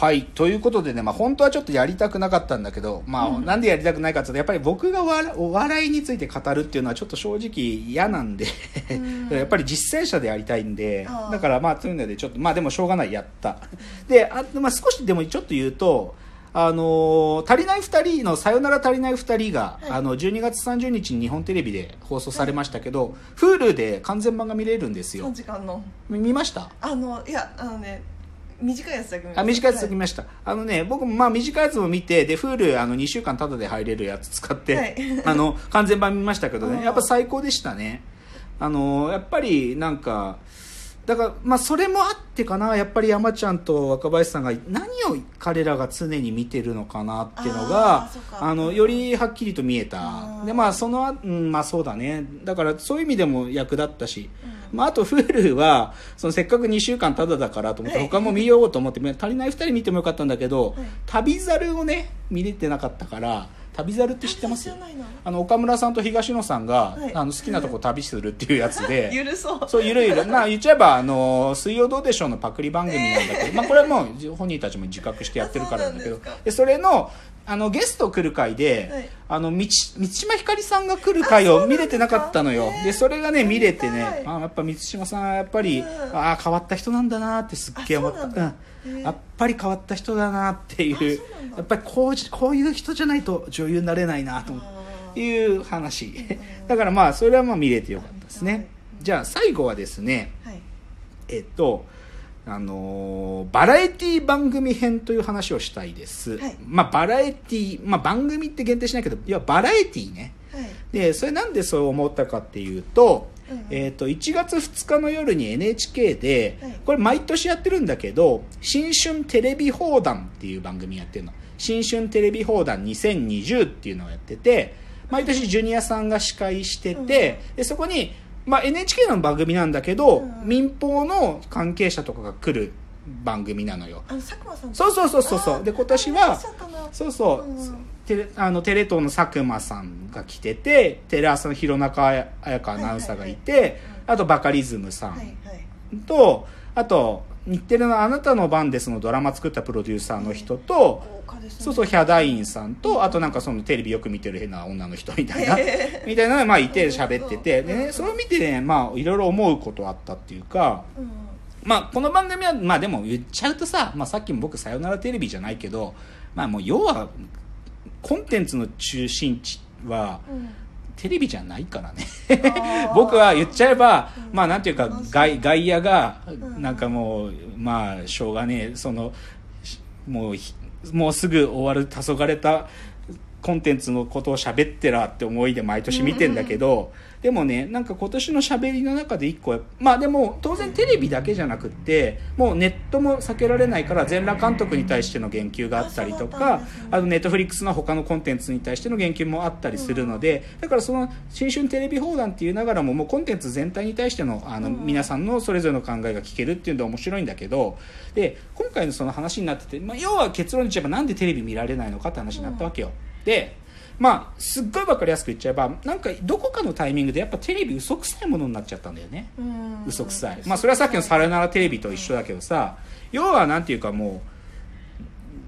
はい。ということでね、まあ本当はちょっとやりたくなかったんだけど、まあ、なんでやりたくないかっていうと、やっぱり僕がお笑いについて語るっていうのはちょっと正直嫌なんで、やっぱり実践者でやりたいんでだからまあそういうのでちょっと、まあでもしょうがない、やった。で、あまあ少しでもちょっと言うと、あのー足りない二人の「さよなら足りない二人が」はい。あの12月30日に日本テレビで放送されましたけど、Hulu で完全版が見れるんですよ。3時間の。見見ました？あのいやあのね短いやつだけあ短いやつは見ました、あのね僕もまあ短いやつも見てで Hulu あの2週間タダで入れるやつ使って、はい。あの完全版見ましたけどうんねやっぱ最高でしたね。あのやっぱりなんかだからまあそれもあってかな。やっぱり山ちゃんと若林さんが何を彼らが常に見てるのかなっていうのあがあのよりはっきりと見えた。うんでまあそのあうんまあそうだね。だからそういう意味でも役立ったし、まあ、あと Hulu はそのせっかく2週間タダだからと思ってはい。他も見ようと思って足りない2人見てもよかったんだけど、はい。旅猿をね見れてなかったから旅猿って知ってます？あの岡村さんと東野さんが、はい。あの好きなとこ旅するっていうやつで ゆるそう。そうゆるゆる。まあ言っちゃえばあの水曜どうでしょうのパクリ番組なんだけど、まあこれはもう本人たちも自覚してやってるからなんだけど。あそでそれのあのゲスト来る回で、はい。あの道満島ひかりさんが来る回を見れてなかったのよ。でそれがね見れてねあやっぱ満島さんはやっぱり、うん。ああ変わった人なんだなってすっげえ思った。やっぱり変わった人だなっていうやっぱりこうじこういう人じゃないと女優になれないなという話。だからまあそれはまあ見れてよかったですね。じゃあ最後はですねはい。えっとあのーバラエティ番組編という話をしたいです、はい。まあバラエティまあ番組って限定しないけどいやバラエティね。はい。でそれなんでそう思ったかっていうと,、えっと1月2日の夜に NHK で、はい。これ毎年やってるんだけど「新春テレビ放談」っていう番組やってるの「新春テレビ放談2020」っていうのをやってて毎年ジュニアさんが司会してて、でそこに、まあ、NHK の番組なんだけど、うん。民放の関係者とかが来る番組なのよ。あの佐久間さんそうそうそうそうそう。で今年はそうそう、うんうん。テレあのテレ東の佐久間さんが来ててテレ朝の弘中綾香アナウンサーがいて、あとバカリズムさんはいはい。と、あと日テレの「あなたの番です」のドラマ作ったプロデューサーの人と、そうそうヒャダインさんとあとなんかそのテレビよく見てる変な女の人みたいな、みたいなのがまあいて喋っててでねそれを見てねまあいろいろ思うことあったっていうかうん。まあこの番組はまあでも言っちゃうとさ、まあ、さっきも僕「さよならテレビ」じゃないけどまあもう要はコンテンツの中心地はうんテレビじゃないからね。僕は言っちゃえば、うん。まあなんていうか外外野がん。なんかもうまあしょうがねえ。そのしもうひもうすぐ終わる黄昏たコンテンツのことを喋ってらって思いで毎年見てんだけど、でもねなんか今年の喋りの中で一個まあでも当然テレビだけじゃなくってもうネットも避けられないから全裸監督に対しての言及があったりとかあのネットフリックスの他のコンテンツに対しての言及もあったりするので、だからその新春テレビ放談っていうながらももうコンテンツ全体に対してのあの、うん。皆さんのそれぞれの考えが聞けるっていうので面白いんだけどで今回のその話になってて、まあ、要は結論に言えばなんでテレビ見られないのかって話になったわけよ。でまあすっごい分かりやすく言っちゃえばなんかどこかのタイミングでやっぱテレビ嘘くさいものになっちゃったんだよね。うん。嘘くさい、まあそれはさっきの「さよならテレビ」と一緒だけどさ要はなんていうかもう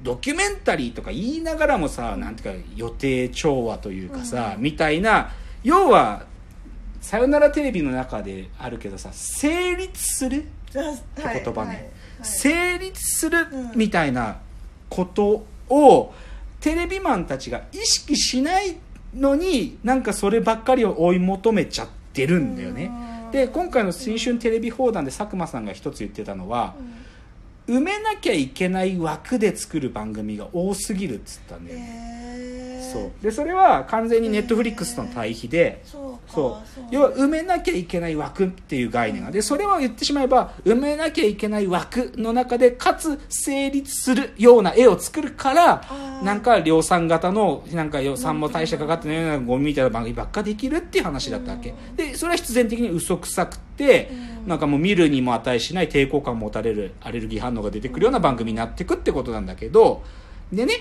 ドキュメンタリーとか言いながらもさなんていうか予定調和というかさ、みたいな要は「さよならテレビ」の中であるけどさ成立するってはい言葉ね、はいはい。成立するうん。みたいなことをテレビマンたちが意識しないのになんかそればっかりを追い求めちゃってるんだよね。うん。で今回の新春テレビ放談で佐久間さんが一つ言ってたのは埋めなきゃいけない枠で作る番組が多すぎるっつったんだよね。へー。そう。でそれは完全にネットフリックスとの対比でそうか。そう。要は埋めなきゃいけない枠っていう概念がでそれを言ってしまえば埋めなきゃいけない枠の中でかつ成立するような絵を作るからなんか量産型のなんか予算も大してかかってないようなゴミみたいな番組ばっかできるっていう話だったわけ。でそれは必然的に嘘くさくてうん。なんかもう見るにも値しない抵抗感を持たれるアレルギー反応が出てくるような番組になってくってことなんだけどでね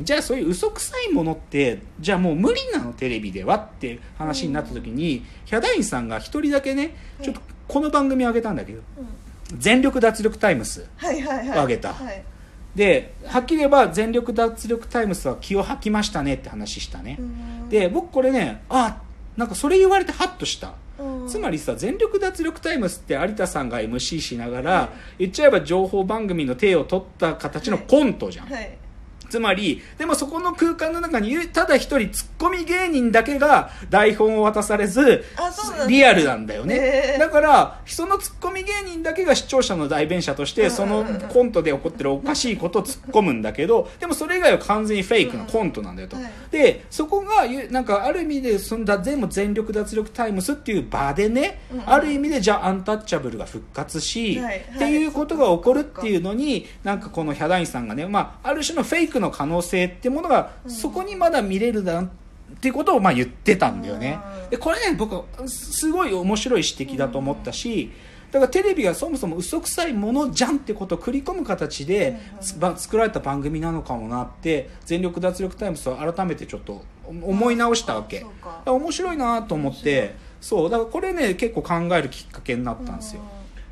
じゃあそういう嘘くさいものってじゃあもう無理なのテレビではって話になった時に、ヒャダインさんが一人だけねちょっとこの番組あげたんだけどうん「全力脱力タイムスはいはいはい。あげた。はい」ではっきり言えば全力脱力タイムスは気を吐きましたねって話したね、うん。で僕これねあなんかそれ言われてハッとした。うんつまりさ全力脱力タイムスって有田さんが MC しながら、言っちゃえば情報番組の手を取った形のコントじゃん、はいつまりでもそこの空間の中にただ一人ツッコミ芸人だけが台本を渡されずリアルなんだよね、だからそのツッコミ芸人だけが視聴者の代弁者としてそのコントで起こってるおかしいことを突っ込むんだけどでもそれ以外は完全にフェイクなコントなんだよと、はい。でそこがゆなんかある意味でそんだ全部全力脱力タイムスっていう場でね、うんある意味でじゃあアンタッチャブルが復活し、はい。っていうことが起こるっていうのになんかこのヒャダインさんがね、まあ、ある種のフェイクの可能性ってものがそこにまだ見れるだっていうことをまあ言ってたんだよね。うん。でこれね僕はすごい面白い指摘だと思ったしだからテレビがそもそも嘘くさいものじゃんってことを繰り込む形で作られた番組なのかもなって全力脱力タイムスを改めてちょっと思い直したわけ。面白いなと思ってそうだからこれね結構考えるきっかけになったんですよ。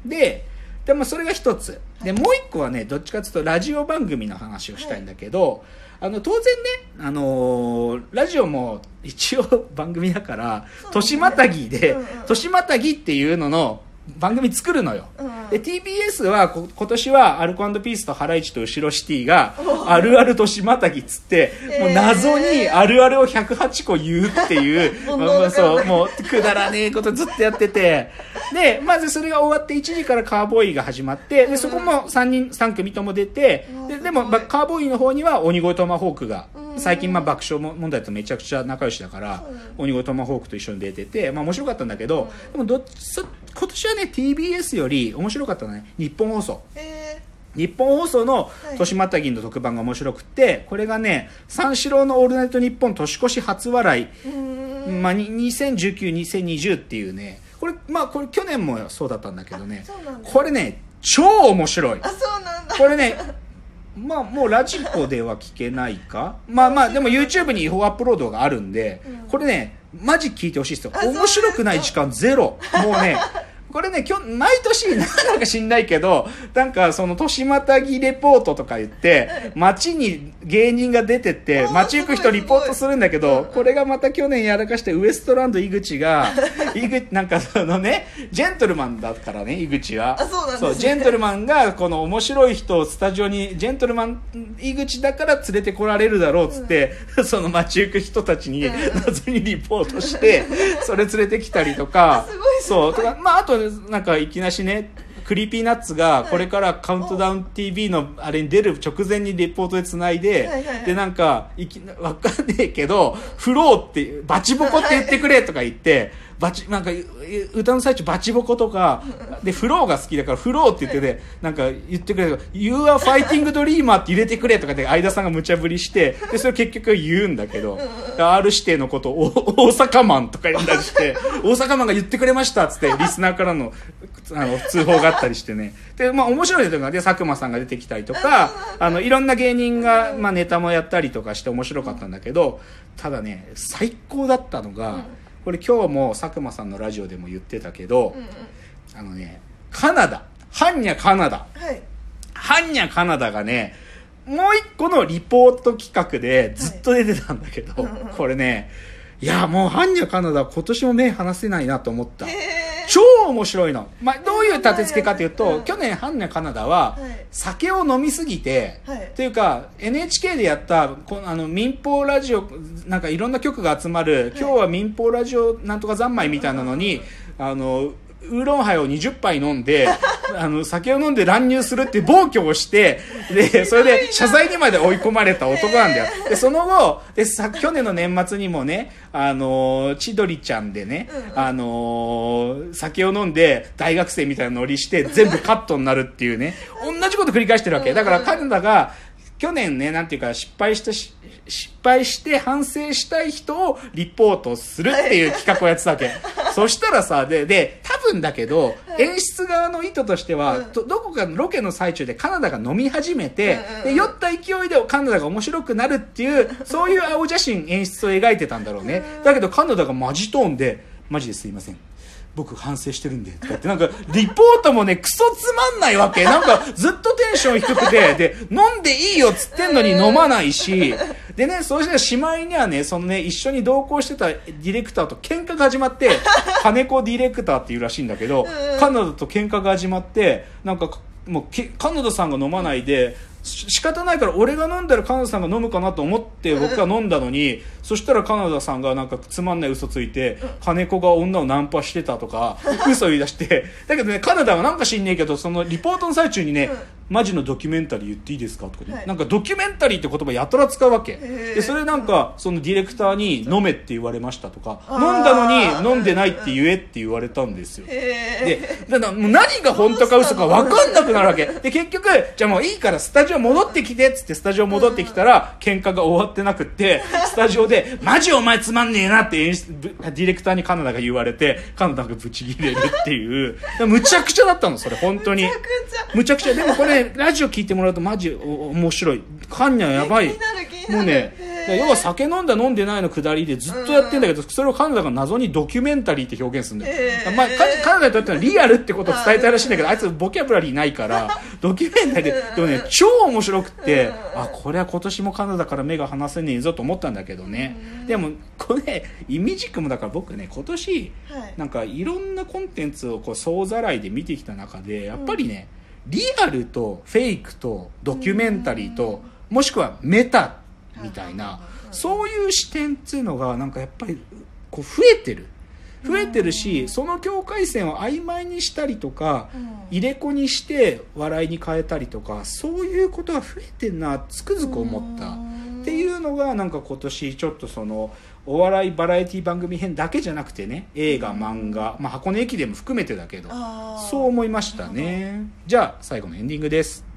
ででもそれが一つ。でもう一個はねどっちかというとラジオ番組の話をしたいんだけど、あの当然ね、あのーラジオも一応 番組だから年またぎでうんうん。年またぎっていうのの番組作るのよ、うんで TBS はこ今年はアルコピースとハライチと後ろシティがあるある年またぎっつってもう謎にあるあるを108個言うっていう、もうまあまあそうもうくだらねえことずっとやってて。でまずそれが終わって1時からカーボーイが始まってでそこも3人3組とも出てうんででも、まあカーボーイの方には鬼越トマホークがうん最近まあ爆笑問題とめちゃくちゃ仲良しだからうん。鬼越トマホークと一緒に出てて、まあ、面白かったんだけどでもど今年はね TBS より面白かったのはね。日本放送。え日本放送のい。年またぎの特番が面白くてこれがね三四郎の「オールナイトニッポン」年越し初笑い、まあ、に20192020っていうね。これまあこれ去年もそうだったんだけどね。これね超面白い。あそうなんだ。これね まあもうラジコでは聞けないか？まあまあでも YouTube に違法アップロードがあるんで、うん。これねマジ聞いてほしいですよ。面白くない時間ゼロ。もうねこれね今日毎年なんか知んないけどなんかその年またぎレポートとか言って街に芸人が出てって街行く人リポートするんだけどこれがまた去年やらかしてウエストランド井口が 井口なんかそのねジェントルマンだからね井口は。あそうなんですね。ジェントルマンがこの面白い人をスタジオにジェントルマン井口だから連れてこられるだろうっつって、その街行く人たちにうん。謎にリポートしてそれ連れてきたりとか。すごいそう。とかまああとなんかいきなしねクリーピーナッツがこれからカウントダウン TV のあれに出る直前にレポートでつないで、はいはいはい。でなんかいきなわかんねえけどフローってバチボコって言ってくれとか言ってバチなんか歌の最中バチボコとかでフローが好きだからフローって言っててなんか言ってくれとか「You are fighting dreamer」って入れてくれとかで相田さんが無茶ぶりしてでそれ結局言うんだけど R 指定のことを大阪マンとか言うんだりして大阪マンが言ってくれましたっつってリスナーからのあの通報があったりしてね。でまあ面白いのがで佐久間さんが出てきたりとかあのいろんな芸人が、まあ、ネタもやったりとかして面白かったんだけどただね最高だったのが、うんこれ今日も佐久間さんのラジオでも言ってたけど、うんうん。あのねカナダ。ハンニャカナダ。はい。ハンニャカナダがねもう一個のリポート企画でずっと出てたんだけど、はいこれねいやもうハンニャカナダ今年も目離せないなと思った。へえ超面白いの、まあ、どういう立て付けかというと、うん。去年ハンニャカナダははい。酒を飲みすぎて、はい。というか NHK でやったこのあの民放ラジオなんかいろんな局が集まる、今日は民放ラジオなんとか三昧みたいなのに、あのウーロンハイを20杯飲んで あの酒を飲んで乱入するって暴挙をしてでそれで謝罪にまで追い込まれた男なんだよ。でその後でさ去年の年末にもねあの千鳥ちゃんでね、あのー酒を飲んで大学生みたいなノリして全部カットになるっていうね。同じこと繰り返してるわけ。だからカナダが去年ねなんていうか失敗したし失敗して反省したい人をリポートするっていう企画をやってたわけそしたらさでで多分だけど演出側の意図としては、うん。どどこかのロケの最中でカナダが飲み始めて、で酔った勢いでカナダが面白くなるっていうそういう青写真演出を描いてたんだろうね。だけどカナダがマジトーンでマジですいません僕反省してるんでとか言ってなんかリポートもねクソつまんないわけ。なんかずっとテンション低くてで飲んでいいよっつってんのに飲まないし。でねそうしてしまいにはねそのね一緒に同行してたディレクターと喧嘩が始まって金子ディレクターっていうらしいんだけどカナダと喧嘩が始まってなんかもうけカナダさんが飲まないでし仕方ないから俺が飲んだらカナダさんが飲むかなと思って僕が飲んだのにそしたらカナダさんがなんかつまんない嘘ついて金子が女をナンパしてたとか嘘言い出して。だけどねカナダはなんか知んねえけどそのリポートの最中にねマジのドキュメンタリー言っていいですか？とかね、はい。なんかドキュメンタリーって言葉やたら使うわけ。ー。でそれなんかそのディレクターに飲めって言われましたとか。飲んだのに飲んでないって言えって言われたんですよ。へで、だからもう何が本当か嘘か分かんなくなるわけ。で、結局、じゃあもういいからスタジオ戻ってきてっつってスタジオ戻ってきたら、喧嘩が終わってなくって、スタジオで、マジお前つまんねえなって演出、ぶディレクターにカナダが言われて、カナダがブチ切れるっていう。むちゃくちゃだったの、それ、本当に。むちゃくちゃ。でもこれ、ラジオ聞いてもらうとマジお面白い。カンニャやばい。もうね要は酒飲んだ飲んでないのくだりでずっとやってんだけど、それをカナダが謎にドキュメンタリーって表現するんだよ。へーまあ、カカナダにとってはリアルってことを伝えたいらしいんだけど、あいつボキャブラリーないから、ドキュメンタリーで、でもね、超面白くって、あ、これは今年もカナダから目が離せねえぞと思ったんだけどね。でも、これ、ね、イミジクもだから僕ね、今年、はいなんかいろんなコンテンツをこう総ざらいで見てきた中でやっぱりね、リアルとフェイクとドキュメンタリーともしくはメタみたいなそういう視点っていうのがなんかやっぱりこう増えてる。増えてるしその境界線を曖昧にしたりとかうん。入れ子にして笑いに変えたりとかそういうことが増えてんなつくづく思った。のがなんか今年ちょっとそのお笑いバラエティ番組編だけじゃなくてね映画漫画、まあ、箱根駅伝も含めてだけどそう思いましたね。じゃあ最後のエンディングです